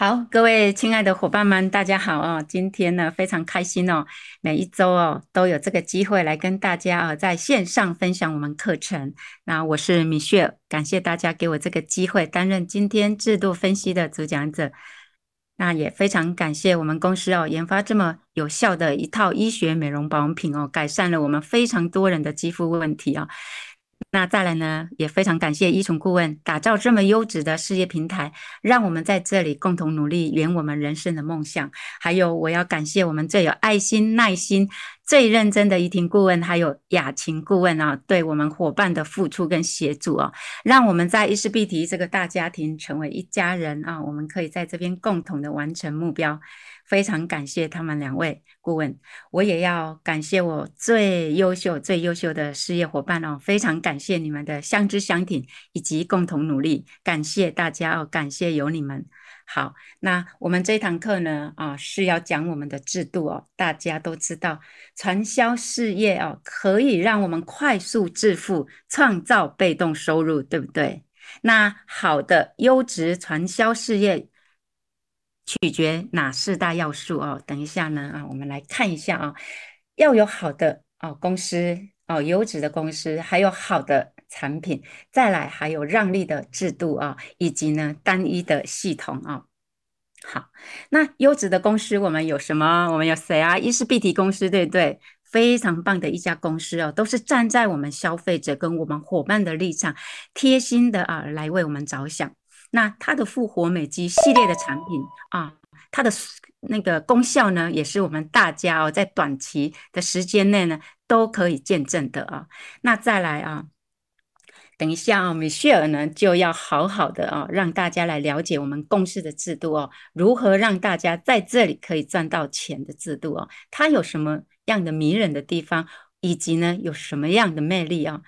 好，各位亲爱的伙伴们，大家好哦！今天呢，非常开心哦，每一周哦都有这个机会来跟大家啊在线上分享我们课程。那我是米雪，感谢大家给我这个机会担任今天制度分析的主讲者。那也非常感谢我们公司哦研发这么有效的一套医学美容保养品哦，改善了我们非常多人的肌肤问题啊。那再来呢，也非常感谢依纯顾问打造这么优质的事业平台，让我们在这里共同努力圆我们人生的梦想。还有，我要感谢我们最有爱心、耐心、最认真的依婷顾问，还有雅琴顾问啊，对我们伙伴的付出跟协助啊，让我们在伊丝碧媞这个大家庭成为一家人啊，我们可以在这边共同的完成目标。非常感谢他们两位顾问，我也要感谢我最优秀、最优秀的事业伙伴哦，非常感谢你们的相知相挺以及共同努力，感谢大家哦，感谢有你们。好，那我们这堂课呢，啊是要讲我们的制度哦，大家都知道，传销事业哦，可以让我们快速致富，创造被动收入，对不对？那好的优质传销事业。取决哪四大要素哦？等一下呢啊，我们来看一下啊，要有好的哦公司哦，优质的公司，还有好的产品，再来还有让利的制度啊，以及呢单一的系统啊。好，那优质的公司我们有什么？我们有谁啊？伊丝碧媞公司对不对？非常棒的一家公司哦，都是站在我们消费者跟我们伙伴的立场，贴心的啊来为我们着想。那它的复活美肌系列的产品啊，它的那个功效呢，也是我们大家哦，在短期的时间内呢，都可以见证的啊。那再来啊，等一下啊，米歇尔呢就要好好的啊，让大家来了解我们公司的制度哦，如何让大家在这里可以赚到钱的制度哦，它有什么样的迷人的地方，以及呢有什么样的魅力啊？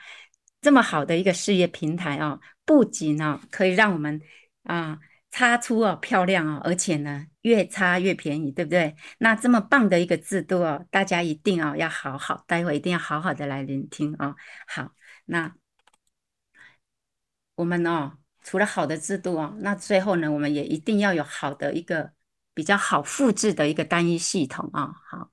这么好的一个事业平台啊，不仅呢可以让我们啊擦出哦漂亮哦，而且呢越擦越便宜，对不对？那这么棒的一个制度哦，大家一定哦要好好，待会一定要好好的来聆听哦。好，那我们哦除了好的制度哦，那最后呢，我们也一定要有好的一个比较好复制的一个单一系统啊。好。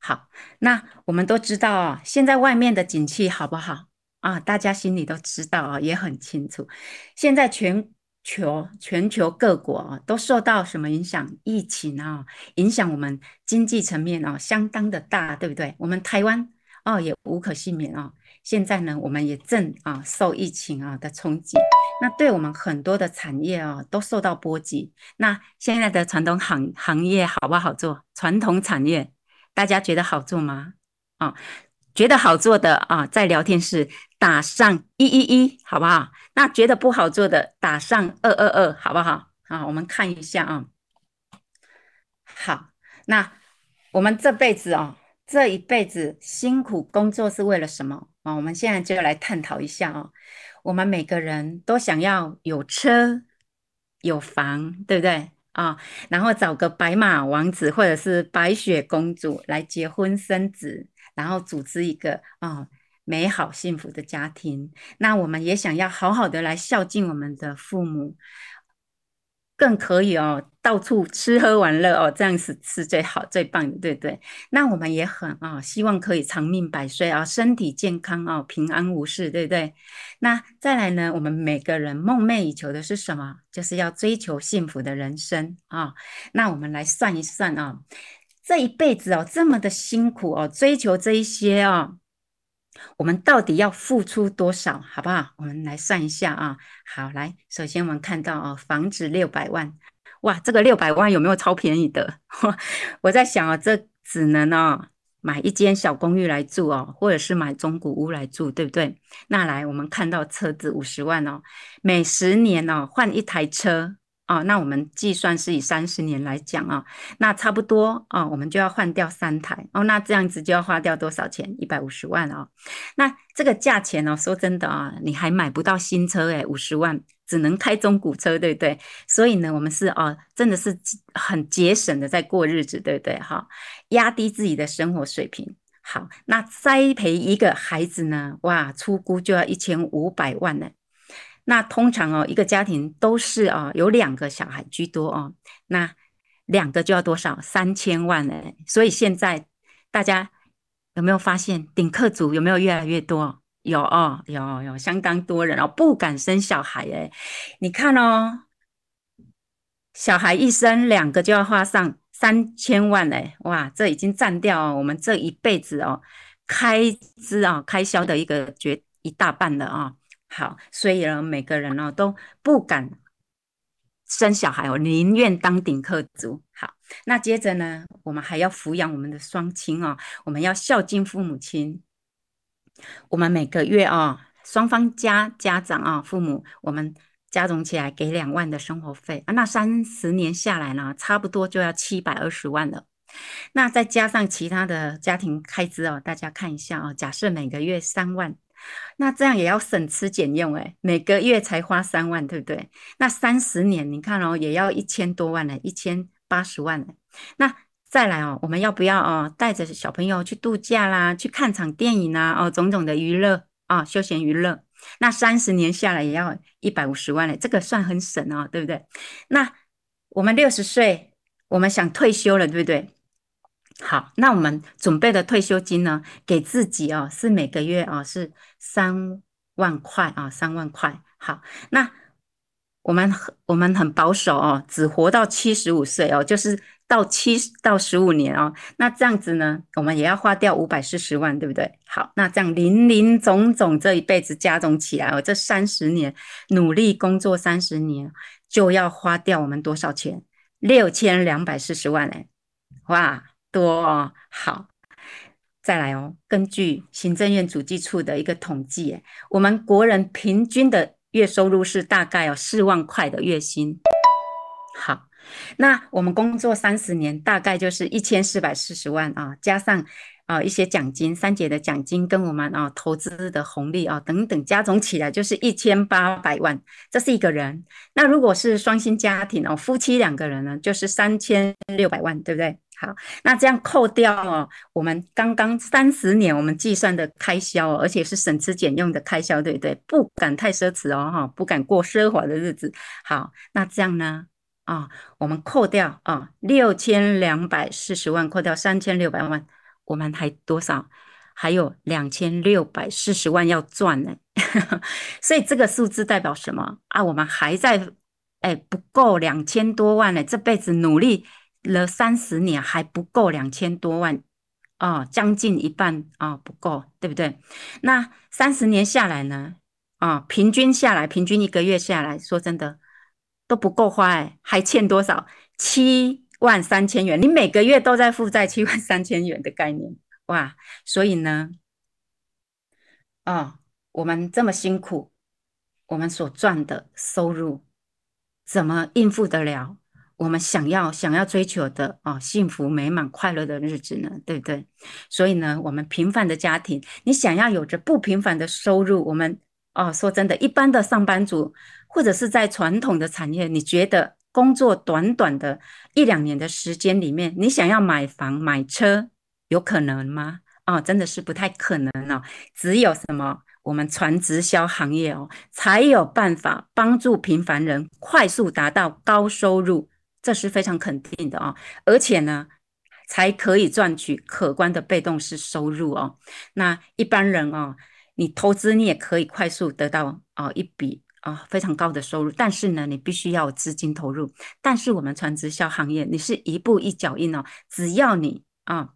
好，那我们都知道啊，现在外面的景气好不好啊？大家心里都知道啊，也很清楚。现在全球全球各国啊，都受到什么影响？疫情啊，影响我们经济层面啊，相当的大，对不对？我们台湾哦，也无可幸免啊。现在呢，我们也正啊受疫情啊的冲击，那对我们很多的产业啊都受到波及。那现在的传统行行业好不好做？传统产业。大家觉得好做吗？啊、觉得好做的啊，在聊天室打上一一一，好不好？那觉得不好做的打上二二二，好不好？啊，我们看一下啊。好，那我们这辈子啊，这一辈子辛苦工作是为了什么啊？我们现在就来探讨一下啊。我们每个人都想要有车有房，对不对？啊、然后找个白马王子或者是白雪公主来结婚生子，然后组织一个啊、美好幸福的家庭。那我们也想要好好的来孝敬我们的父母。更可以哦，到处吃喝玩乐哦，这样是是最好最棒的，对不对？那我们也很啊、希望可以长命百岁啊、身体健康哦，平安无事，对不对？那再来呢，我们每个人梦寐以求的是什么？就是要追求幸福的人生啊、那我们来算一算啊、这一辈子哦，这么的辛苦哦，追求这一些哦。我们到底要付出多少，好不好？我们来算一下啊。好，来，首先我们看到啊，房子六百万，哇，这个六百万有没有超便宜的？我在想啊，这只能哦买一间小公寓来住哦，或者是买中古屋来住，对不对？那来，我们看到车子五十万哦，每十年哦换一台车。哦，那我们计算是以三十年来讲啊、那差不多哦，我们就要换掉三台哦，那这样子就要花掉多少钱？一百五十万哦。那这个价钱哦，说真的啊、你还买不到新车诶，五十万只能开中古车，对不对？所以呢，我们是哦，真的是很节省的在过日子，对不对？哈、压低自己的生活水平。好，那栽培一个孩子呢，哇，出估就要一千五百万呢。那通常哦，一个家庭都是哦有两个小孩居多哦，那两个就要多少？三千万哎，所以现在大家有没有发现顶客族有没有越来越多？有哦，有有相当多人哦，不敢生小孩哎，你看哦，小孩一生两个就要花上三千万嘞，哇，这已经占掉我们这一辈子哦开支啊开销的一个绝一大半了啊。好，所以呢，每个人哦都不敢生小孩哦，宁愿当顶客族。好，那接着呢，我们还要抚养我们的双亲哦，我们要孝敬父母亲。我们每个月哦，双方家家长啊、父母，我们加总起来给两万的生活费啊，那三十年下来呢，差不多就要七百二十万了。那再加上其他的家庭开支哦，大家看一下哦，假设每个月三万。那这样也要省吃俭用诶，每个月才花三万，对不对？那三十年你看哦，也要一千多万呢，一千八十万呢。那再来哦，我们要不要哦，带着小朋友去度假啦，去看场电影啊，哦，种种的娱乐啊，休闲娱乐。那三十年下来也要一百五十万嘞，这个算很省哦，对不对？那我们六十岁，我们想退休了，对不对？好，那我们准备的退休金呢？给自己哦，是每个月哦，是三万块啊，三万块。好，那我们我们很保守哦，只活到七十五岁哦，就是到七到十五年哦。那这样子呢，我们也要花掉五百四十万，对不对？好，那这样林林总总这一辈子加总起来哦，这三十年努力工作三十年，就要花掉我们多少钱？六千两百四十万嘞，哇！多哦，好，再来哦。根据行政院主计处的一个统计，我们国人平均的月收入是大概有四万块的月薪。好，那我们工作三十年，大概就是一千四百四十万啊，加上啊一些奖金，三节的奖金跟我们啊投资的红利啊等等加总起来，就是一千八百万。这是一个人。那如果是双薪家庭哦，夫妻两个人呢，就是三千六百万，对不对？好，那这样扣掉哦，我们刚刚三十年我们计算的开销哦，而且是省吃俭用的开销，对不对？不敢太奢侈哦，哈，不敢过奢华的日子。好，那这样呢？啊、我们扣掉啊，六千两百四十万，扣掉三千六百万，我们还多少？还有两千六百四十万要赚呢。所以这个数字代表什么啊？我们还在哎不够两千多万呢，这辈子努力。了三十年还不够两千多万哦，将近一半啊、哦，不够，对不对？那三十年下来呢？啊、哦，平均下来，平均一个月下来说真的都不够花哎，还欠多少？七万三千元，你每个月都在负债七万三千元的概念哇！所以呢，哦，我们这么辛苦，我们所赚的收入怎么应付得了？我们想要想要追求的哦，幸福美满快乐的日子呢，对不对？所以呢，我们平凡的家庭，你想要有着不平凡的收入，我们哦，说真的，一般的上班族或者是在传统的产业，你觉得工作短短的一两年的时间里面，你想要买房买车，有可能吗？哦，真的是不太可能哦。只有什么？我们传直销行业哦，才有办法帮助平凡人快速达到高收入。这是非常肯定的哦，而且呢，才可以赚取可观的被动式收入哦。那一般人哦，你投资你也可以快速得到哦一笔啊、非常高的收入，但是呢，你必须要有资金投入。但是我们传直销行业，你是一步一脚印哦，只要你啊、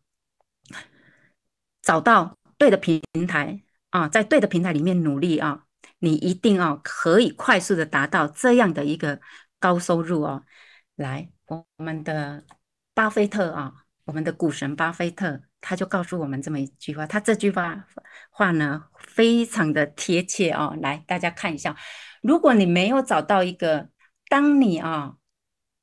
找到对的平台啊、在对的平台里面努力啊、你一定哦可以快速的达到这样的一个高收入哦。来，我们的巴菲特啊，我们的股神巴菲特，他就告诉我们这么一句话，他这句话话呢，非常的贴切哦。来，大家看一下，如果你没有找到一个，当你啊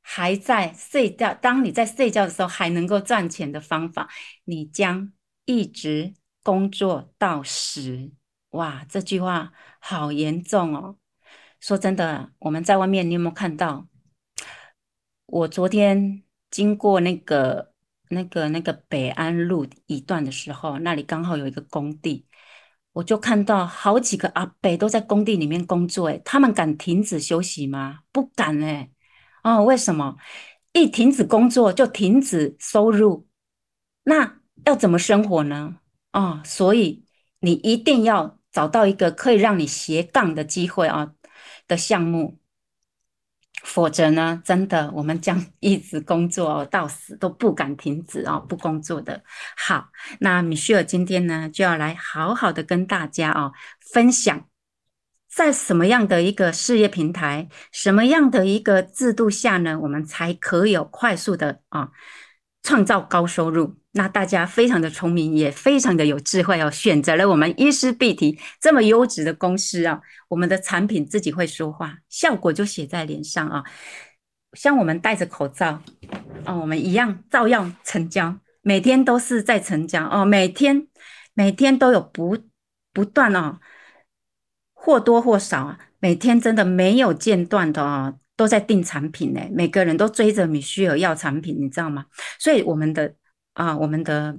还在睡觉，当你在睡觉的时候还能够赚钱的方法，你将一直工作到死。哇，这句话好严重哦。说真的，我们在外面，你有没有看到？我昨天经过那个、那个、那个北安路一段的时候，那里刚好有一个工地。我就看到好几个阿伯都在工地里面工作，哎，他们敢停止休息吗？不敢诶。哦，为什么？一停止工作就停止收入，那要怎么生活呢？哦，所以你一定要找到一个可以让你斜杠的机会啊的项目。否则呢，真的我们将一直工作到死都不敢停止哦，不工作的。好，那米歇尔今天呢就要来好好的跟大家哦分享，在什么样的一个事业平台，什么样的一个制度下呢，我们才可以有快速的啊创造高收入。那大家非常的聪明，也非常的有智慧哦，选择了我们医师必提这么优质的公司啊，我们的产品自己会说话，效果就写在脸上啊。像我们戴着口罩哦，我们一样照样成交，每天都是在成交哦，每天每天都有不不断哦，或多或少啊，每天真的没有间断的哦，都在订产品呢，每个人都追着米歇尔要产品，你知道吗？所以我们的。啊，我们的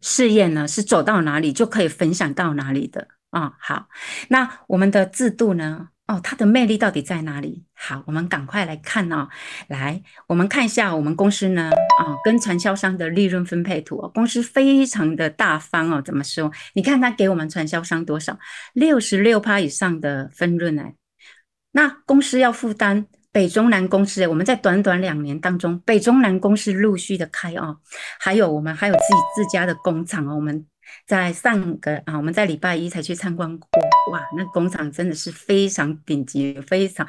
事业呢是走到哪里就可以分享到哪里的啊。好，那我们的制度呢？哦，它的魅力到底在哪里？好，我们赶快来看哦。来，我们看一下我们公司呢，啊，跟传销商的利润分配图。公司非常的大方哦。怎么说？你看他给我们传销商多少？六十六趴以上的分润哎。那公司要负担。北中南公司，我们在短短两年当中，北中南公司陆续的开啊，还有我们还有自己自家的工厂哦。我们在上个啊，我们在礼拜一才去参观过，哇，那工厂真的是非常顶级，非常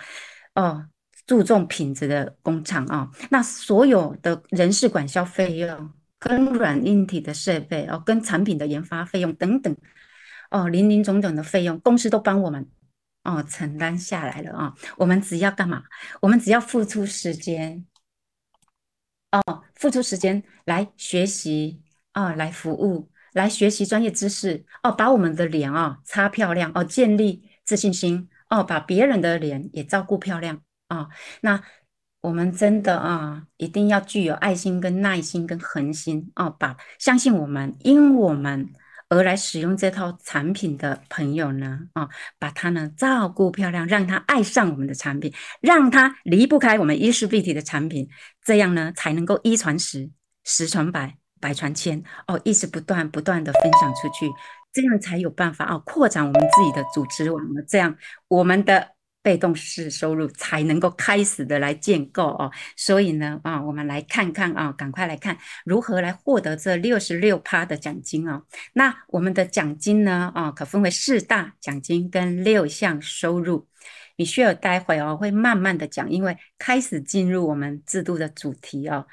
哦注重品质的工厂啊。那所有的人事管销费用、跟软硬体的设备哦、跟产品的研发费用等等哦，林林总总的费用，公司都帮我们。哦，承担下来了啊、我们只要干嘛？我们只要付出时间，哦，付出时间来学习哦，来服务，来学习专业知识哦，把我们的脸啊、哦、擦漂亮哦，建立自信心哦，把别人的脸也照顾漂亮哦。那我们真的啊、一定要具有爱心、跟耐心、跟恒心哦，把相信我们，因我们。而来使用这套产品的朋友呢，啊、把他呢照顾漂亮，让他爱上我们的产品，让他离不开我们衣食必提的产品，这样呢才能够一传十，十传百，百传千，哦，一直不断不断的分享出去，这样才有办法哦，扩展我们自己的组织网络，这样我们的。被动式收入才能够开始的来建构哦，所以呢啊，我们来看看啊，赶快来看如何来获得这六十六趴的奖金哦。那我们的奖金呢啊，可分为四大奖金跟六项收入。米歇尔待会哦会慢慢的讲，因为开始进入我们制度的主题哦，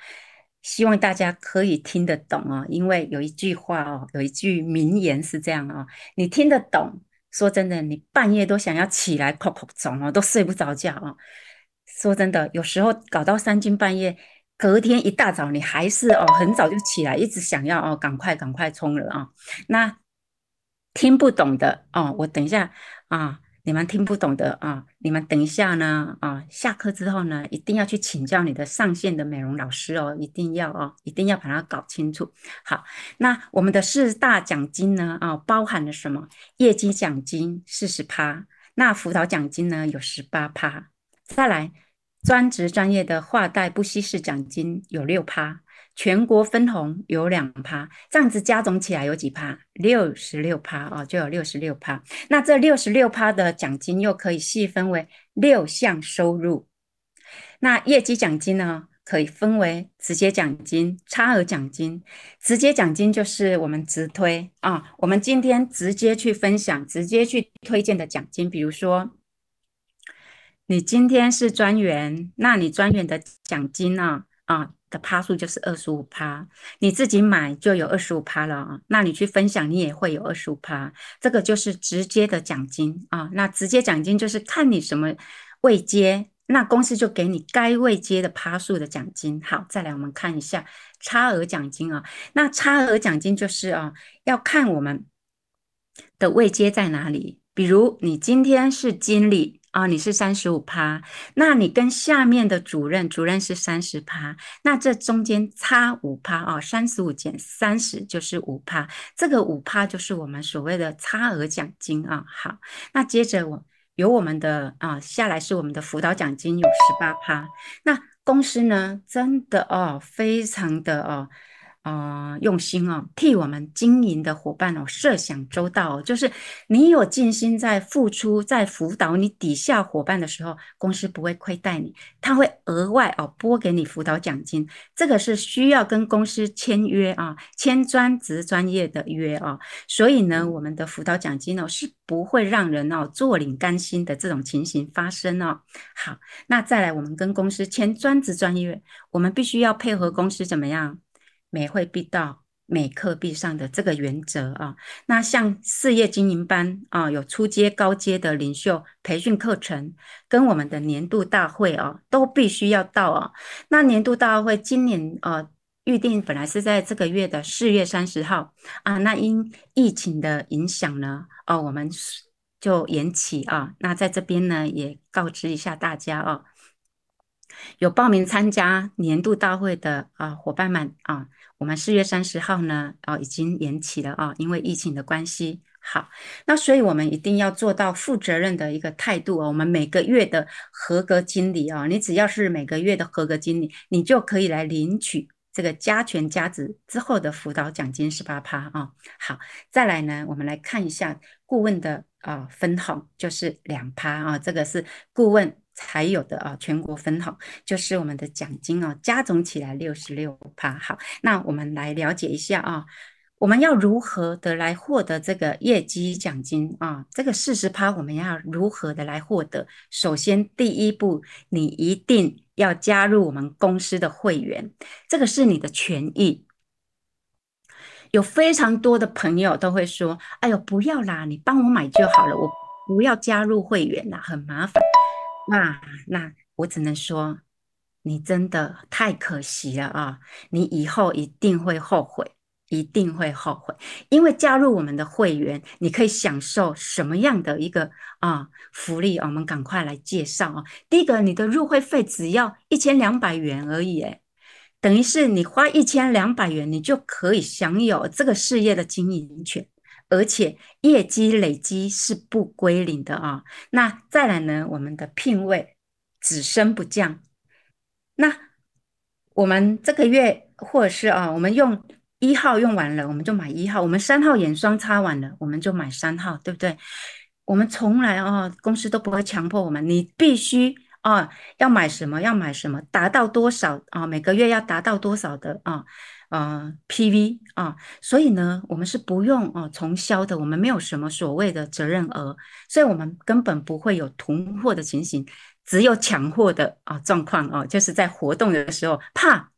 希望大家可以听得懂哦，因为有一句话哦，有一句名言是这样哦，你听得懂。说真的，你半夜都想要起来哭哭肿哦，都睡不着觉哦。说真的，有时候搞到三更半夜，隔天一大早你还是哦很早就起来，一直想要哦赶快赶快冲了啊、哦。那听不懂的哦，我等一下啊。你们听不懂的啊，你们等一下呢啊，下课之后呢，一定要去请教你的上线的美容老师哦，一定要哦，一定要把它搞清楚。好，那我们的四大奖金呢啊，包含了什么？业绩奖金四十趴，那辅导奖金呢有十八趴，再来专职专业的画带不稀释奖金有六趴。全国分红有两趴，这样子加总起来有几趴？六十六趴哦，就有六十六趴。那这六十六趴的奖金又可以细分为六项收入。那业绩奖金呢，可以分为直接奖金、差额奖金。直接奖金就是我们直推啊，我们今天直接去分享、直接去推荐的奖金。比如说，你今天是专员，那你专员的奖金呢？啊。的趴数就是二十五趴，你自己买就有二十五趴了啊。那你去分享，你也会有二十五趴。这个就是直接的奖金啊。那直接奖金就是看你什么未接，那公司就给你该未接的趴数的奖金。好，再来我们看一下差额奖金啊。那差额奖金就是啊，要看我们的未接在哪里。比如你今天是经理。啊，你是三十五趴，那你跟下面的主任，主任是三十趴，那这中间差五趴啊，三十五减三十就是五趴，这个五趴就是我们所谓的差额奖金啊。好，那接着我有我们的啊，下来是我们的辅导奖金有十八趴，那公司呢，真的哦，非常的哦。啊、呃，用心哦，替我们经营的伙伴哦设想周到哦，就是你有尽心在付出，在辅导你底下伙伴的时候，公司不会亏待你，他会额外哦拨给你辅导奖金，这个是需要跟公司签约啊，签专职专业的约啊，所以呢，我们的辅导奖金哦是不会让人哦坐领甘心的这种情形发生哦。好，那再来，我们跟公司签专职专业，我们必须要配合公司怎么样？每会必到，每课必上的这个原则啊，那像事业经营班啊，有初阶、高阶的领袖培训课程，跟我们的年度大会啊，都必须要到啊。那年度大会今年啊，预定本来是在这个月的四月三十号啊，那因疫情的影响呢，哦，我们就延期啊。那在这边呢，也告知一下大家啊，有报名参加年度大会的啊伙伴们啊。我们四月三十号呢，哦，已经延期了啊，因为疫情的关系。好，那所以我们一定要做到负责任的一个态度哦。我们每个月的合格经理啊，你只要是每个月的合格经理，你就可以来领取这个加权加值之后的辅导奖金十八趴啊。好，再来呢，我们来看一下顾问的啊分红，就是两趴啊，这个是顾问。才有的啊，全国分红就是我们的奖金哦，加总起来六十六趴。好，那我们来了解一下啊，我们要如何的来获得这个业绩奖金啊？这个四十趴我们要如何的来获得？首先，第一步，你一定要加入我们公司的会员，这个是你的权益。有非常多的朋友都会说：“哎呦，不要啦，你帮我买就好了，我不要加入会员啦，很麻烦。”那那我只能说，你真的太可惜了啊！你以后一定会后悔，一定会后悔，因为加入我们的会员，你可以享受什么样的一个啊福利啊？我们赶快来介绍啊！第一个，你的入会费只要一千两百元而已，诶，等于是你花一千两百元，你就可以享有这个事业的经营权。而且业绩累积是不归零的啊。那再来呢？我们的聘位只升不降。那我们这个月或者是啊，我们用一号用完了，我们就买一号；我们三号眼霜擦完了，我们就买三号，对不对？我们从来啊，公司都不会强迫我们，你必须啊要买什么要买什么，达到多少啊？每个月要达到多少的啊？呃，PV 啊，所以呢，我们是不用哦重销的，我们没有什么所谓的责任额，所以我们根本不会有囤货的情形，只有抢货的啊状况哦，就是在活动的时候怕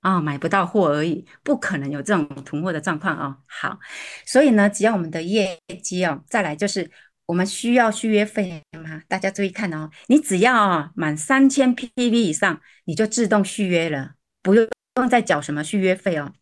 啊买不到货而已，不可能有这种囤货的状况啊。好，所以呢，只要我们的业绩哦，再来就是我们需要续约费吗，大家注意看哦，你只要啊满三千 PV 以上，你就自动续约了，不用。不用再缴什么续约费哦。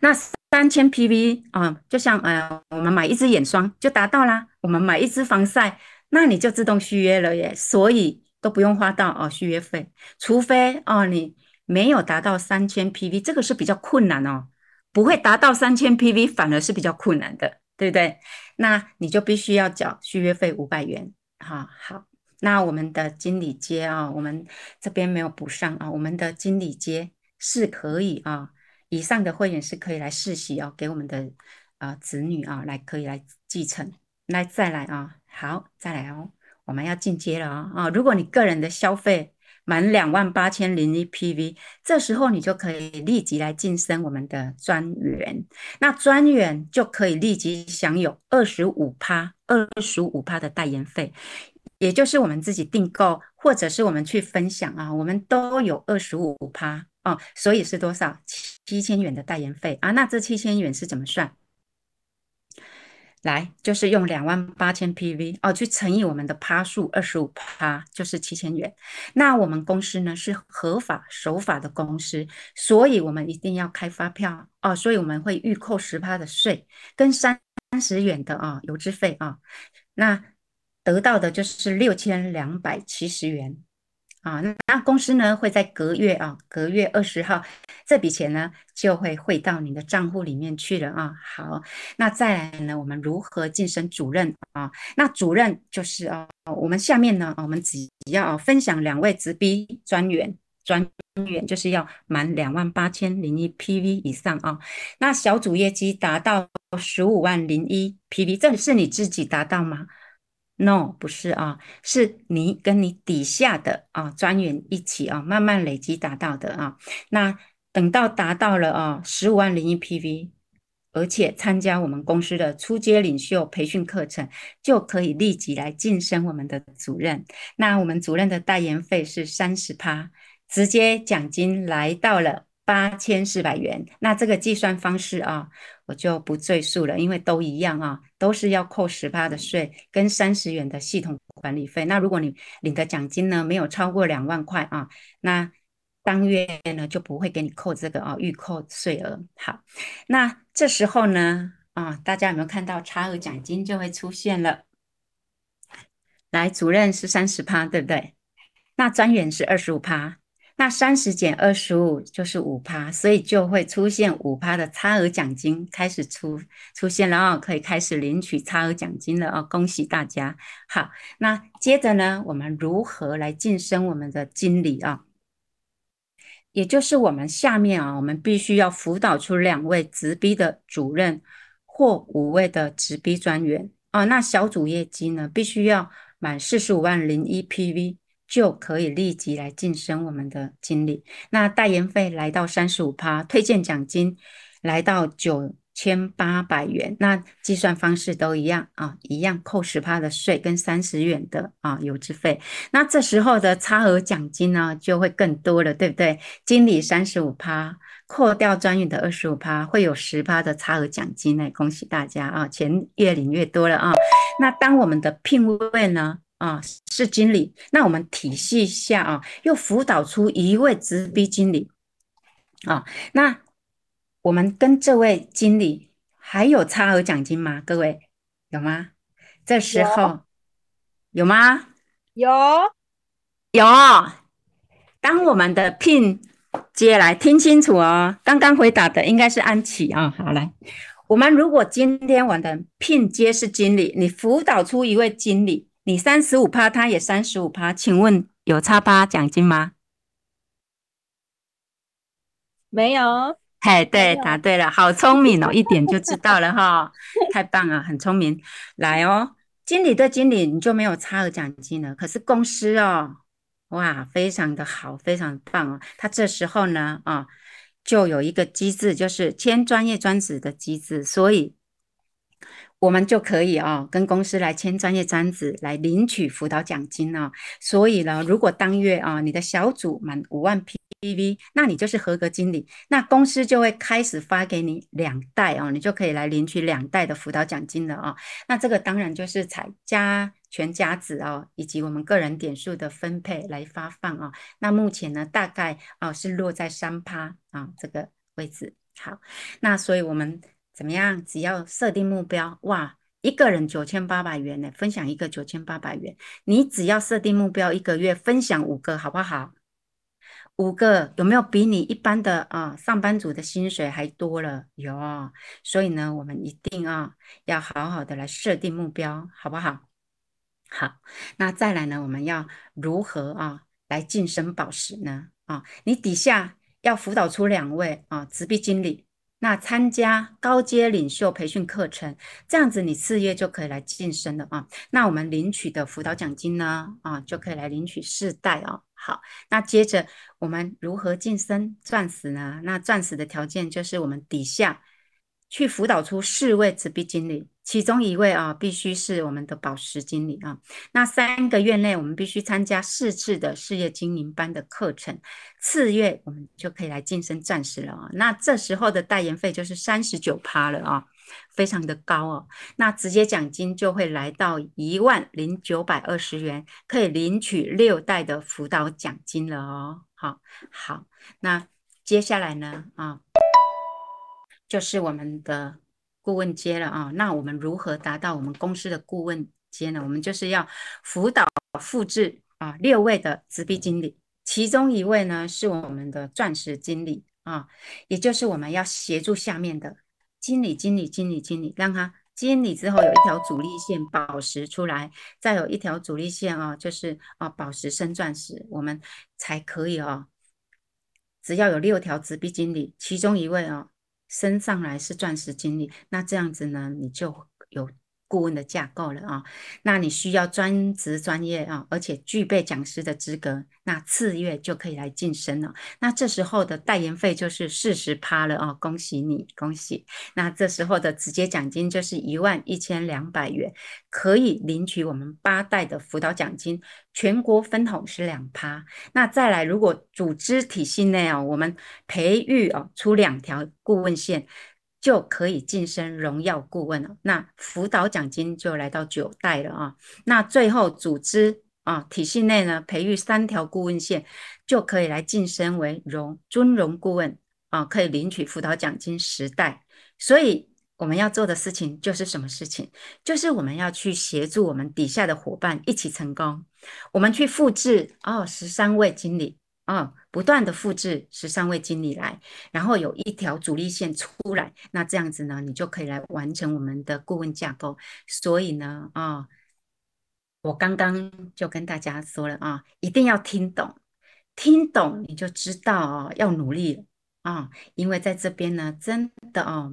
那三千 PV 啊，就像呃，我们买一支眼霜就达到啦。我们买一支防晒，那你就自动续约了耶。所以都不用花到哦续约费，除非哦你没有达到三千 PV，这个是比较困难哦。不会达到三千 PV 反而是比较困难的，对不对？那你就必须要缴续约费五百元。好好，那我们的经理阶啊，我们这边没有补上啊，我们的经理阶。是可以啊，以上的会员是可以来世袭哦，给我们的啊子女啊来可以来继承，来再来啊，好再来哦，我们要进阶了啊啊！如果你个人的消费满两万八千零一 PV，这时候你就可以立即来晋升我们的专员，那专员就可以立即享有二十五趴二十五趴的代言费，也就是我们自己订购或者是我们去分享啊，我们都有二十五趴。哦，所以是多少？七千元的代言费啊？那这七千元是怎么算？来，就是用两万八千 PV 哦，去乘以我们的趴数二十五趴，就是七千元。那我们公司呢是合法守法的公司，所以我们一定要开发票哦，所以我们会预扣十趴的税跟三十元的啊、哦、邮资费啊、那得到的就是六千两百七十元啊。那公司呢会在隔月啊，隔月二十号，这笔钱呢就会汇到你的账户里面去了啊。好，那再来呢，我们如何晋升主任啊？那主任就是啊，我们下面呢，我们只要分享两位直逼专员，专员就是要满两万八千零一 PV 以上啊。那小组业绩达到十五万零一 PV，这是你自己达到吗？No，不是啊，是你跟你底下的啊专员一起啊慢慢累积达到的啊。那等到达到了啊十五万零一 PV，而且参加我们公司的初阶领袖培训课程，就可以立即来晋升我们的主任。那我们主任的代言费是三十趴，直接奖金来到了。八千四百元，那这个计算方式啊，我就不赘述了，因为都一样啊，都是要扣十趴的税跟三十元的系统管理费。那如果你领的奖金呢没有超过两万块啊，那当月呢就不会给你扣这个啊预扣税额。好，那这时候呢啊，大家有没有看到差额奖金就会出现了？来，主任是三十趴，对不对？那专员是二十五趴。那三十减二十五就是五趴，所以就会出现五趴的差额奖金开始出出现了哦，可以开始领取差额奖金了哦，恭喜大家！好，那接着呢，我们如何来晋升我们的经理啊？也就是我们下面啊，我们必须要辅导出两位直逼的主任或五位的直逼专员啊。那小组业绩呢，必须要满四十五万零一 PV。就可以立即来晋升我们的经理。那代言费来到三十五趴，推荐奖金来到九千八百元。那计算方式都一样啊，一样扣十趴的税跟三十元的啊邮资费。那这时候的差额奖金呢就会更多了，对不对？经理三十五趴，扣掉专员的二十五趴，会有十趴的差额奖金呢。恭喜大家啊，钱越领越多了啊。那当我们的聘位呢？啊，是经理。那我们体系下啊，又辅导出一位直逼经理啊。那我们跟这位经理还有差额奖金吗？各位有吗？这时候有，有吗？有有。当我们的聘接来听清楚哦，刚刚回答的应该是安琪啊。好，来，我们如果今天我的聘接是经理，你辅导出一位经理。你三十五趴，他也三十五趴，请问有差趴奖金吗？没有。嘿，对，答对了，好聪明哦，一点就知道了哈，太棒了，很聪明。来哦，经理对经理你就没有差额奖金了，可是公司哦，哇，非常的好，非常棒哦。他这时候呢，啊，就有一个机制，就是签专业专职的机制，所以。我们就可以啊、哦，跟公司来签专业专职来领取辅导奖金哦。所以呢，如果当月啊，你的小组满五万 PV，那你就是合格经理，那公司就会开始发给你两袋哦，你就可以来领取两袋的辅导奖金了啊、那这个当然就是采加全家子哦，以及我们个人点数的分配来发放啊、那目前呢，大概啊是落在三趴啊这个位置。好，那所以我们。怎么样？只要设定目标，哇，一个人九千八百元呢，分享一个九千八百元。你只要设定目标，一个月分享五个，好不好？五个有没有比你一般的啊上班族的薪水还多了？有，所以呢，我们一定啊要好好的来设定目标，好不好？好，那再来呢，我们要如何啊来晋升宝石呢？啊，你底下要辅导出两位啊直逼经理。那参加高阶领袖培训课程，这样子你四月就可以来晋升了啊。那我们领取的辅导奖金呢？啊，就可以来领取四代哦。好，那接着我们如何晋升钻石呢？那钻石的条件就是我们底下去辅导出四位直逼经理。其中一位啊，必须是我们的宝石经理啊。那三个月内，我们必须参加四次的事业经营班的课程，次月我们就可以来晋升钻石了啊。那这时候的代言费就是三十九趴了啊，非常的高哦。那直接奖金就会来到一万零九百二十元，可以领取六袋的辅导奖金了哦。好，好，那接下来呢啊，就是我们的。顾问接了啊，那我们如何达到我们公司的顾问阶呢，我们就是要辅导复制啊六位的直逼经理，其中一位呢是我们的钻石经理啊，也就是我们要协助下面的经理、经理、经理、经理，让他经理之后有一条主力线宝石出来，再有一条主力线啊，就是啊宝石升钻石，我们才可以哦。只要有六条直逼经理，其中一位啊升上来是钻石经历，那这样子呢，你就有。顾问的架构了啊，那你需要专职专业啊，而且具备讲师的资格，那次月就可以来晋升了。那这时候的代言费就是四十趴了啊，恭喜你，恭喜！那这时候的直接奖金就是一万一千两百元，可以领取我们八代的辅导奖金，全国分红是两趴。那再来，如果组织体系内啊，我们培育啊出两条顾问线。就可以晋升荣耀顾问了，那辅导奖金就来到九代了啊。那最后组织啊体系内呢，培育三条顾问线，就可以来晋升为荣尊荣顾问啊，可以领取辅导奖金十代。所以我们要做的事情就是什么事情？就是我们要去协助我们底下的伙伴一起成功，我们去复制哦十三位经理。哦，不断的复制十三位经理来，然后有一条主力线出来，那这样子呢，你就可以来完成我们的顾问架构。所以呢，啊、我刚刚就跟大家说了啊、一定要听懂，听懂你就知道、哦，要努力啊、哦，因为在这边呢，真的哦，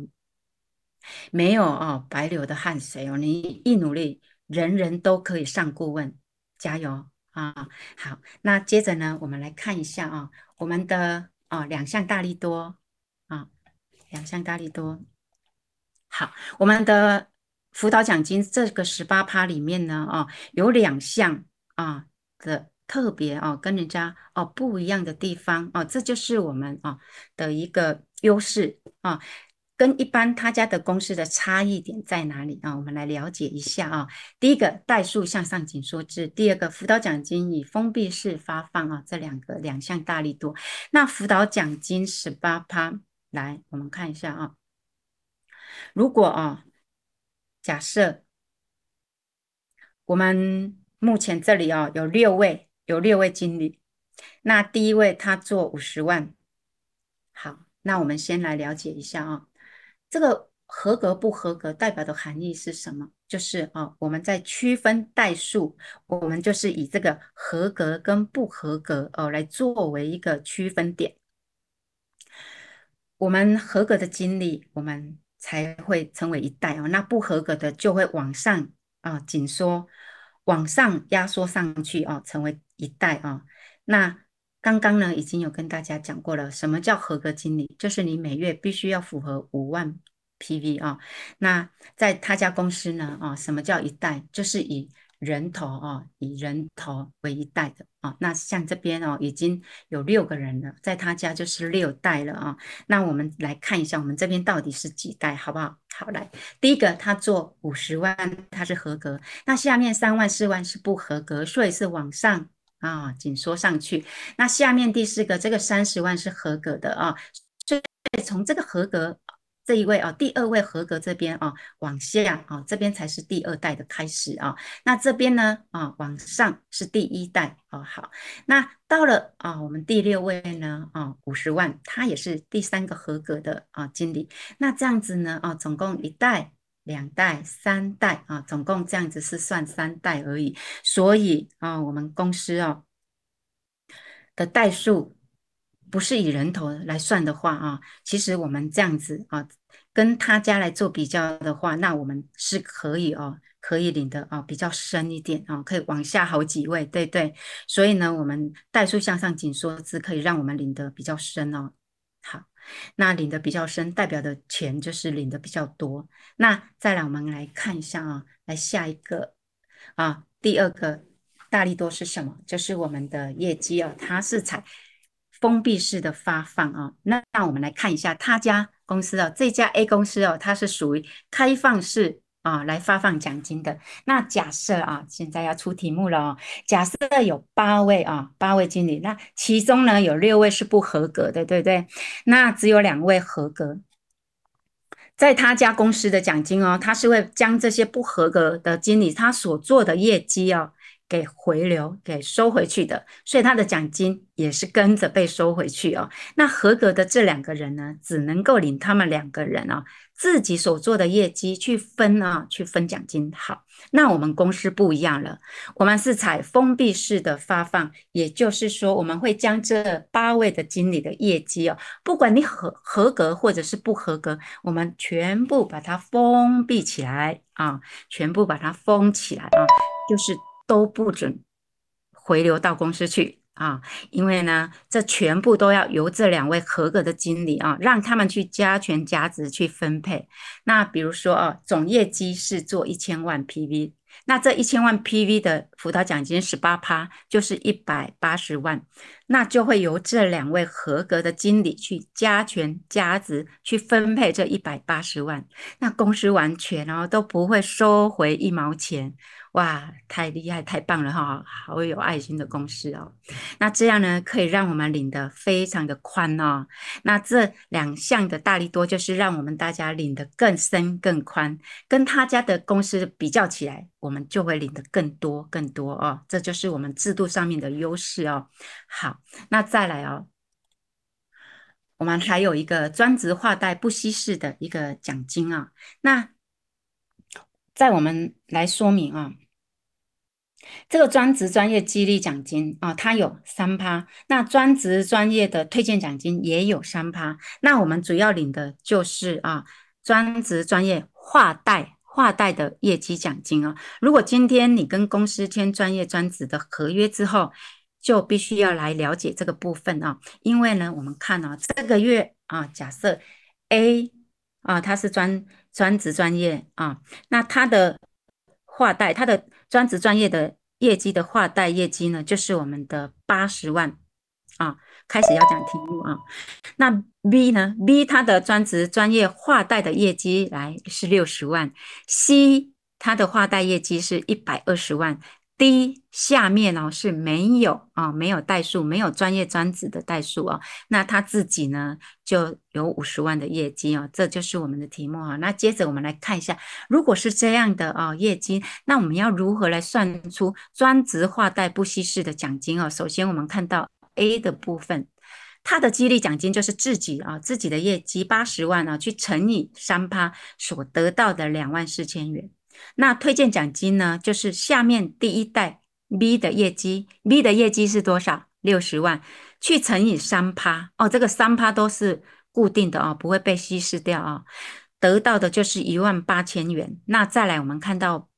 没有哦白流的汗水哦，你一努力，人人都可以上顾问，加油！啊、好，那接着呢，我们来看一下啊、我们的啊、两项大利多啊，两项大利多。好，我们的辅导奖金这个十八趴里面呢，啊、有两项啊的特别啊、跟人家哦不一样的地方哦，这就是我们啊的一个优势啊。跟一般他家的公司的差异点在哪里啊？我们来了解一下啊。第一个代数向上紧缩制，第二个辅导奖金以封闭式发放啊，这两个两项大力度。那辅导奖金十八趴，来我们看一下啊。如果啊，假设我们目前这里啊有六位有六位经理，那第一位他做五十万，好，那我们先来了解一下啊。这个合格不合格代表的含义是什么？就是啊，我们在区分代数，我们就是以这个合格跟不合格哦来作为一个区分点。我们合格的经理，我们才会成为一代哦，那不合格的就会往上啊紧缩，往上压缩上去哦，成为一代啊。那刚刚呢，已经有跟大家讲过了，什么叫合格经理？就是你每月必须要符合五万 PV 啊。那在他家公司呢，啊，什么叫一代？就是以人头啊，以人头为一代的啊。那像这边哦，已经有六个人了，在他家就是六代了啊。那我们来看一下，我们这边到底是几代，好不好？好，来，第一个他做五十万，他是合格。那下面三万、四万是不合格，所以是往上。啊，紧缩上去。那下面第四个，这个三十万是合格的啊，所以从这个合格这一位啊，第二位合格这边啊，往下啊，这边才是第二代的开始啊。那这边呢啊，往上是第一代啊。好，那到了啊，我们第六位呢啊，五十万，他也是第三个合格的啊经理。那这样子呢啊，总共一代。两代、三代啊，总共这样子是算三代而已。所以啊，我们公司哦的代数不是以人头来算的话啊，其实我们这样子啊，跟他家来做比较的话，那我们是可以哦，可以领的啊比较深一点啊，可以往下好几位，对对。所以呢，我们代数向上紧缩制可以让我们领的比较深哦。好。那领的比较深，代表的钱就是领的比较多。那再来，我们来看一下啊，来下一个啊，第二个大力多是什么？就是我们的业绩啊，它是采封闭式的发放啊。那让我们来看一下他家公司哦，这家 A 公司哦，它是属于开放式。啊，来发放奖金的。那假设啊，现在要出题目了哦。假设有八位啊，八位经理，那其中呢有六位是不合格的，对不对？那只有两位合格。在他家公司的奖金哦，他是会将这些不合格的经理他所做的业绩哦。给回流，给收回去的，所以他的奖金也是跟着被收回去哦。那合格的这两个人呢，只能够领他们两个人啊、哦、自己所做的业绩去分啊，去分奖金。好，那我们公司不一样了，我们是采封闭式的发放，也就是说，我们会将这八位的经理的业绩哦，不管你合合格或者是不合格，我们全部把它封闭起来啊，全部把它封起来啊，就是。都不准回流到公司去啊，因为呢，这全部都要由这两位合格的经理啊，让他们去加权加值去分配。那比如说啊，总业绩是做一千万 PV，那这一千万 PV 的辅导奖金十八趴，就是一百八十万，那就会由这两位合格的经理去加权加值去分配这一百八十万，那公司完全哦都不会收回一毛钱。哇，太厉害，太棒了哈！好有爱心的公司哦。那这样呢，可以让我们领得非常的宽哦。那这两项的大利多，就是让我们大家领得更深更宽。跟他家的公司比较起来，我们就会领得更多更多哦。这就是我们制度上面的优势哦。好，那再来哦，我们还有一个专职划带不稀释的一个奖金啊。那在我们来说明啊。这个专职专业激励奖金啊，它有三趴。那专职专业的推荐奖金也有三趴。那我们主要领的就是啊，专职专业划带划带的业绩奖金啊。如果今天你跟公司签专业专职的合约之后，就必须要来了解这个部分啊。因为呢，我们看啊，这个月啊，假设 A 啊，他是专专职专业啊，那他的划带，他的专职专业的业绩的划贷业绩呢，就是我们的八十万啊。开始要讲题目啊。那 B 呢？B 它的专职专业划贷的业绩来是六十万，C 它的划贷业绩是一百二十万。D 下面哦是没有啊，没有代数，没有专业专职的代数哦。那他自己呢就有五十万的业绩哦，这就是我们的题目哈。那接着我们来看一下，如果是这样的啊业绩，那我们要如何来算出专职划代不稀释的奖金哦？首先我们看到 A 的部分，他的激励奖金就是自己啊自己的业绩八十万啊去乘以三趴所得到的两万四千元。那推荐奖金呢？就是下面第一代 B 的业绩，B 的业绩是多少？六十万，去乘以三趴哦，这个三趴都是固定的哦，不会被稀释掉啊、哦，得到的就是一万八千元。那再来，我们看到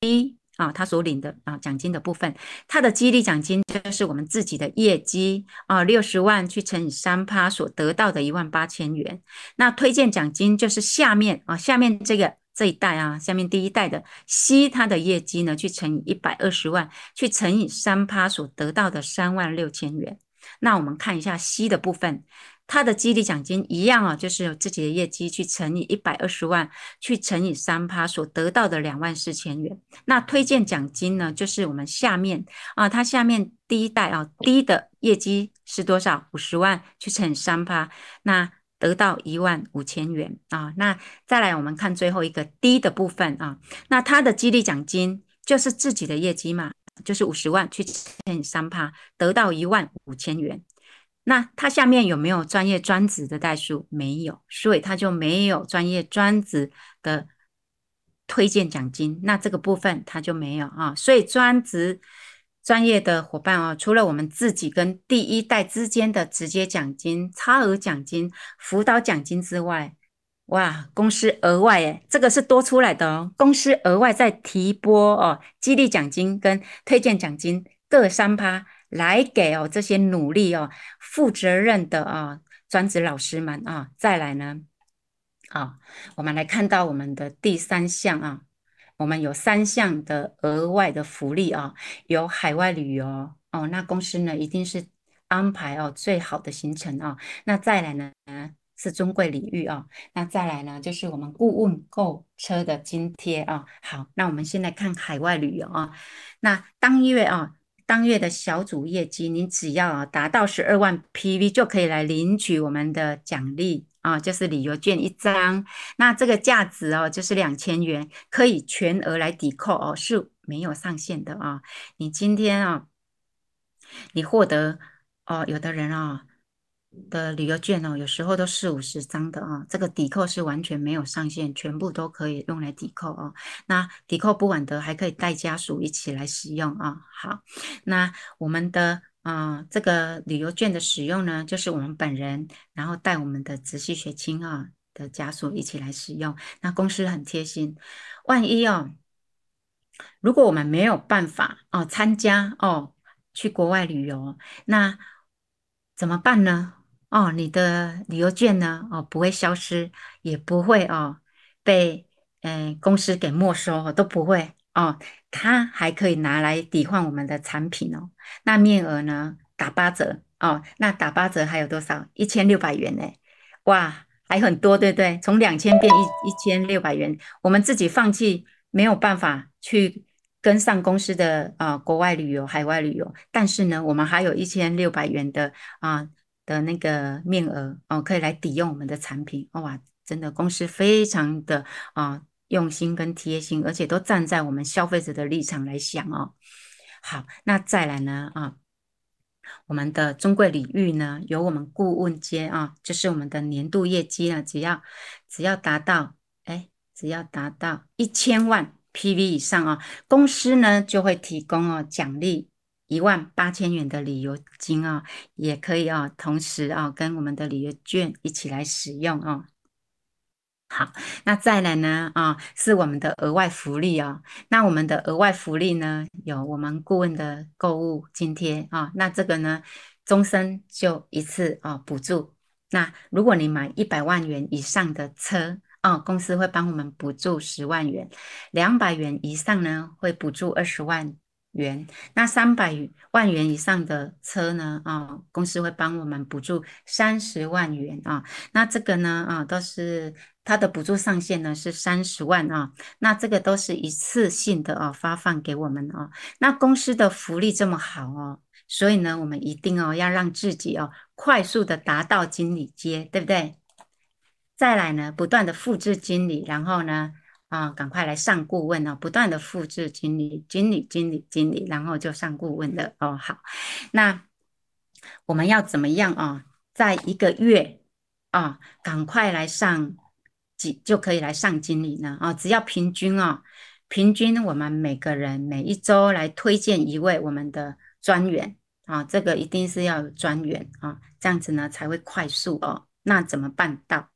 B 啊、哦，他所领的啊奖金的部分，他的激励奖金就是我们自己的业绩啊，六十万去乘以三趴所得到的一万八千元。那推荐奖金就是下面啊，下面这个。这一代啊，下面第一代的 C，它的业绩呢，去乘以一百二十万，去乘以三趴所得到的三万六千元。那我们看一下 C 的部分，它的激励奖金一样啊，就是有自己的业绩去乘以一百二十万，去乘以三趴所得到的两万四千元。那推荐奖金呢，就是我们下面啊，它下面第一代啊，D 的业绩是多少？五十万去乘以三趴，那。得到一万五千元啊，那再来我们看最后一个低的部分啊，那他的激励奖金就是自己的业绩嘛，就是五十万去乘以三趴，得到一万五千元。那他下面有没有专业专职的代数？没有，所以他就没有专业专职的推荐奖金。那这个部分他就没有啊，所以专职。专业的伙伴哦，除了我们自己跟第一代之间的直接奖金、差额奖金、辅导奖金之外，哇，公司额外诶，这个是多出来的哦。公司额外再提拨哦，激励奖金跟推荐奖金各三趴来给哦这些努力哦、负责任的啊专职老师们啊。再来呢，啊，我们来看到我们的第三项啊。我们有三项的额外的福利啊，有海外旅游哦，那公司呢一定是安排哦最好的行程啊。那再来呢是尊贵礼遇啊，那再来呢就是我们顾问购车的津贴啊。好，那我们先来看海外旅游啊，那当月啊。当月的小组业绩，您只要啊达到十二万 PV 就可以来领取我们的奖励啊，就是旅游券一张。那这个价值哦，就是两千元，可以全额来抵扣哦，是没有上限的啊。你今天啊，你获得哦，有的人啊。的旅游券哦，有时候都四五十张的啊，这个抵扣是完全没有上限，全部都可以用来抵扣哦。那抵扣不完的，还可以带家属一起来使用啊。好，那我们的啊这个旅游券的使用呢，就是我们本人，然后带我们的直系血亲啊的家属一起来使用。那公司很贴心，万一哦，如果我们没有办法哦参加哦去国外旅游，那怎么办呢？哦，你的旅游券呢？哦，不会消失，也不会哦被呃公司给没收，都不会哦。它还可以拿来抵换我们的产品哦。那面额呢？打八折哦。那打八折还有多少？一千六百元呢？哇，还很多，对不对？从两千变一一千六百元，我们自己放弃，没有办法去跟上公司的啊、呃、国外旅游、海外旅游，但是呢，我们还有一千六百元的啊。的那个面额哦，可以来抵用我们的产品哇！真的公司非常的啊用心跟贴心，而且都站在我们消费者的立场来想哦。好，那再来呢啊，我们的尊贵礼遇呢，由我们顾问接啊，就是我们的年度业绩呢，只要只要达到哎，只要达到一千万 PV 以上啊，公司呢就会提供哦奖励。一万八千元的旅游金啊，也可以啊，同时啊，跟我们的旅游券一起来使用哦。好，那再来呢啊，是我们的额外福利哦。那我们的额外福利呢，有我们顾问的购物津贴啊。那这个呢，终身就一次啊补助。那如果你买一百万元以上的车啊，公司会帮我们补助十万元；两百元以上呢，会补助二十万。元，那三百万元以上的车呢？啊，公司会帮我们补助三十万元啊。那这个呢？啊，都是它的补助上限呢是三十万啊。那这个都是一次性的啊，发放给我们啊。那公司的福利这么好哦，所以呢，我们一定哦要让自己哦快速的达到经理阶，对不对？再来呢，不断的复制经理，然后呢？啊，赶快来上顾问哦！不断的复制经理、经理、经理、经理，然后就上顾问了哦。好，那我们要怎么样啊？在一个月啊，赶快来上几就可以来上经理呢？啊，只要平均啊，平均我们每个人每一周来推荐一位我们的专员啊，这个一定是要有专员啊，这样子呢才会快速哦。那怎么办到？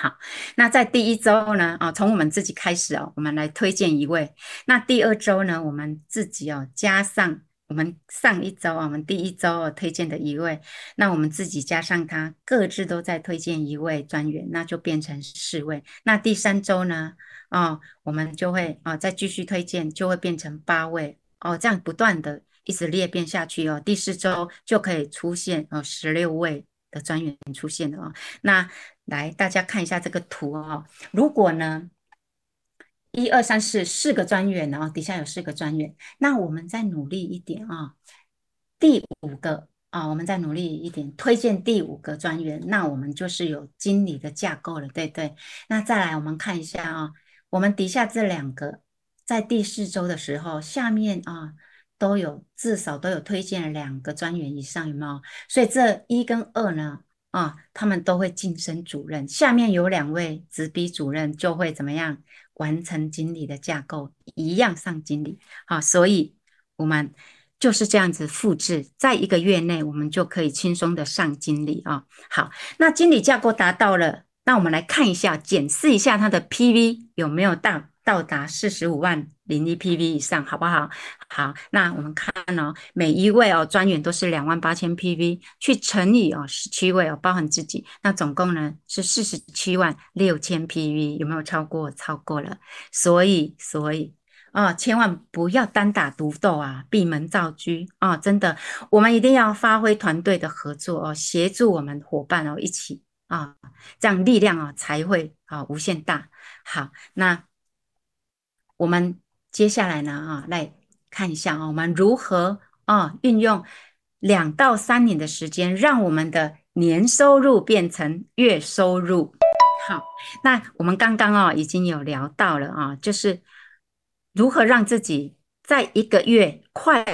好，那在第一周呢，啊，从我们自己开始哦，我们来推荐一位。那第二周呢，我们自己哦，加上我们上一周啊，我们第一周哦推荐的一位，那我们自己加上他，各自都在推荐一位专员，那就变成四位。那第三周呢，哦，我们就会啊再继续推荐，就会变成八位哦，这样不断的一直裂变下去哦。第四周就可以出现哦十六位的专员出现了哦。那来，大家看一下这个图哦。如果呢，一二三四四个专员哦，底下有四个专员，那我们再努力一点啊、第五个啊、我们再努力一点，推荐第五个专员，那我们就是有经理的架构了，对对。那再来，我们看一下啊、我们底下这两个，在第四周的时候，下面啊、都有至少都有推荐两个专员以上，有没有？所以这一跟二呢？啊、他们都会晋升主任，下面有两位直逼主任，就会怎么样完成经理的架构，一样上经理。好、所以我们就是这样子复制，在一个月内，我们就可以轻松的上经理啊、好，那经理架构达到了，那我们来看一下，检视一下他的 PV 有没有到。到达四十五万零一 PV 以上，好不好？好，那我们看哦，每一位哦专员都是两万八千 PV，去乘以哦十七位哦，包含自己，那总共呢是四十七万六千 PV，有没有超过？超过了，所以所以啊、哦，千万不要单打独斗啊，闭门造车啊、哦，真的，我们一定要发挥团队的合作哦，协助我们伙伴哦一起啊、这样力量啊、哦、才会啊、无限大。好，那。我们接下来呢啊，来看一下啊，我们如何啊，运用两到三年的时间，让我们的年收入变成月收入。好，那我们刚刚啊已经有聊到了啊，就是如何让自己在一个月快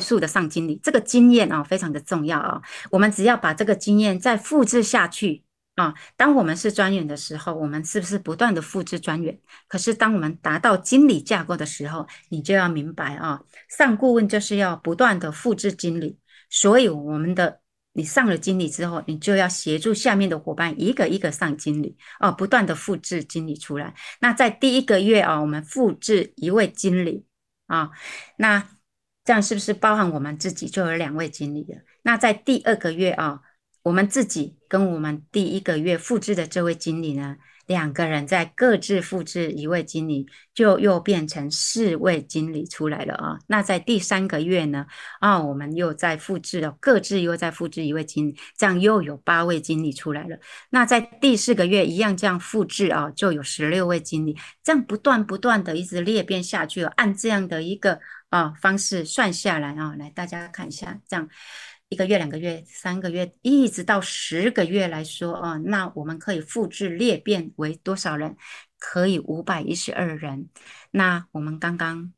速的上经理，这个经验啊非常的重要啊。我们只要把这个经验再复制下去。啊，当我们是专员的时候，我们是不是不断的复制专员？可是当我们达到经理架构的时候，你就要明白啊，上顾问就是要不断的复制经理。所以我们的你上了经理之后，你就要协助下面的伙伴一个一个上经理啊，不断的复制经理出来。那在第一个月啊，我们复制一位经理啊，那这样是不是包含我们自己就有两位经理了？那在第二个月啊。我们自己跟我们第一个月复制的这位经理呢，两个人在各自复制一位经理，就又变成四位经理出来了啊。那在第三个月呢，啊，我们又再复制了，各自又再复制一位经理，这样又有八位经理出来了。那在第四个月一样这样复制啊，就有十六位经理，这样不断不断的一直裂变下去，按这样的一个啊方式算下来啊，来大家看一下这样。一个月、两个月、三个月，一直到十个月来说啊，那我们可以复制裂变为多少人？可以五百一十二人。那我们刚刚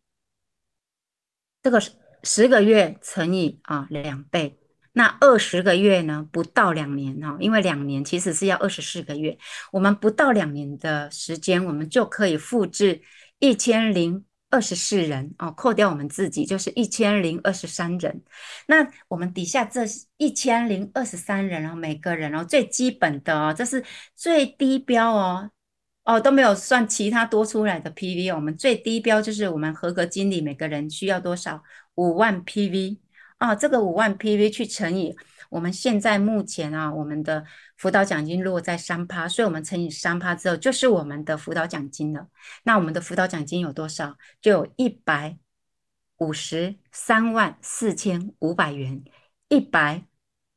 这个十个月乘以啊两倍，那二十个月呢？不到两年哦，因为两年其实是要二十四个月，我们不到两年的时间，我们就可以复制一千零。二十四人哦，扣掉我们自己就是一千零二十三人。那我们底下这一千零二十三人哦，每个人哦，最基本的哦，这是最低标哦，哦都没有算其他多出来的 PV。我们最低标就是我们合格经理每个人需要多少？五万 PV 啊，这个五万 PV 去乘以。我们现在目前啊，我们的辅导奖金落在三趴，所以我们乘以三趴之后，就是我们的辅导奖金了。那我们的辅导奖金有多少？就有一百五十三万四千五百元，一百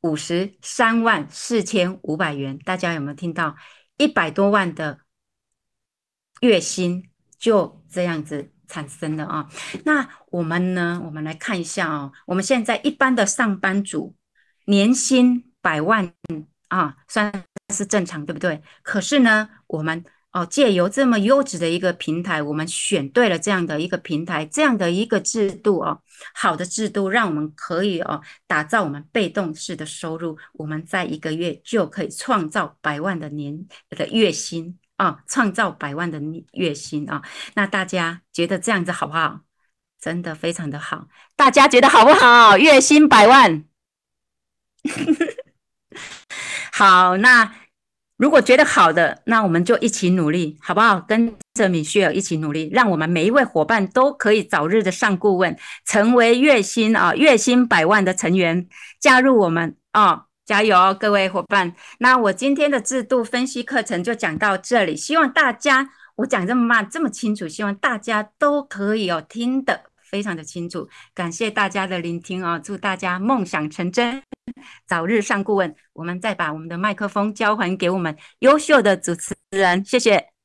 五十三万四千五百元。大家有没有听到？一百多万的月薪就这样子产生了啊。那我们呢？我们来看一下啊，我们现在一般的上班族。年薪百万啊，算是正常，对不对？可是呢，我们哦，借由这么优质的一个平台，我们选对了这样的一个平台，这样的一个制度哦，好的制度，让我们可以哦，打造我们被动式的收入，我们在一个月就可以创造百万的年的月薪啊，创造百万的月薪啊。那大家觉得这样子好不好？真的非常的好，大家觉得好不好？月薪百万。好，那如果觉得好的，那我们就一起努力，好不好？跟着米歇尔一起努力，让我们每一位伙伴都可以早日的上顾问，成为月薪啊月薪百万的成员，加入我们啊！加油，各位伙伴！那我今天的制度分析课程就讲到这里，希望大家我讲这么慢这么清楚，希望大家都可以哦听得非常的清楚。感谢大家的聆听啊！祝大家梦想成真。早日上顾问，我们再把我们的麦克风交还给我们优秀的主持人，谢谢。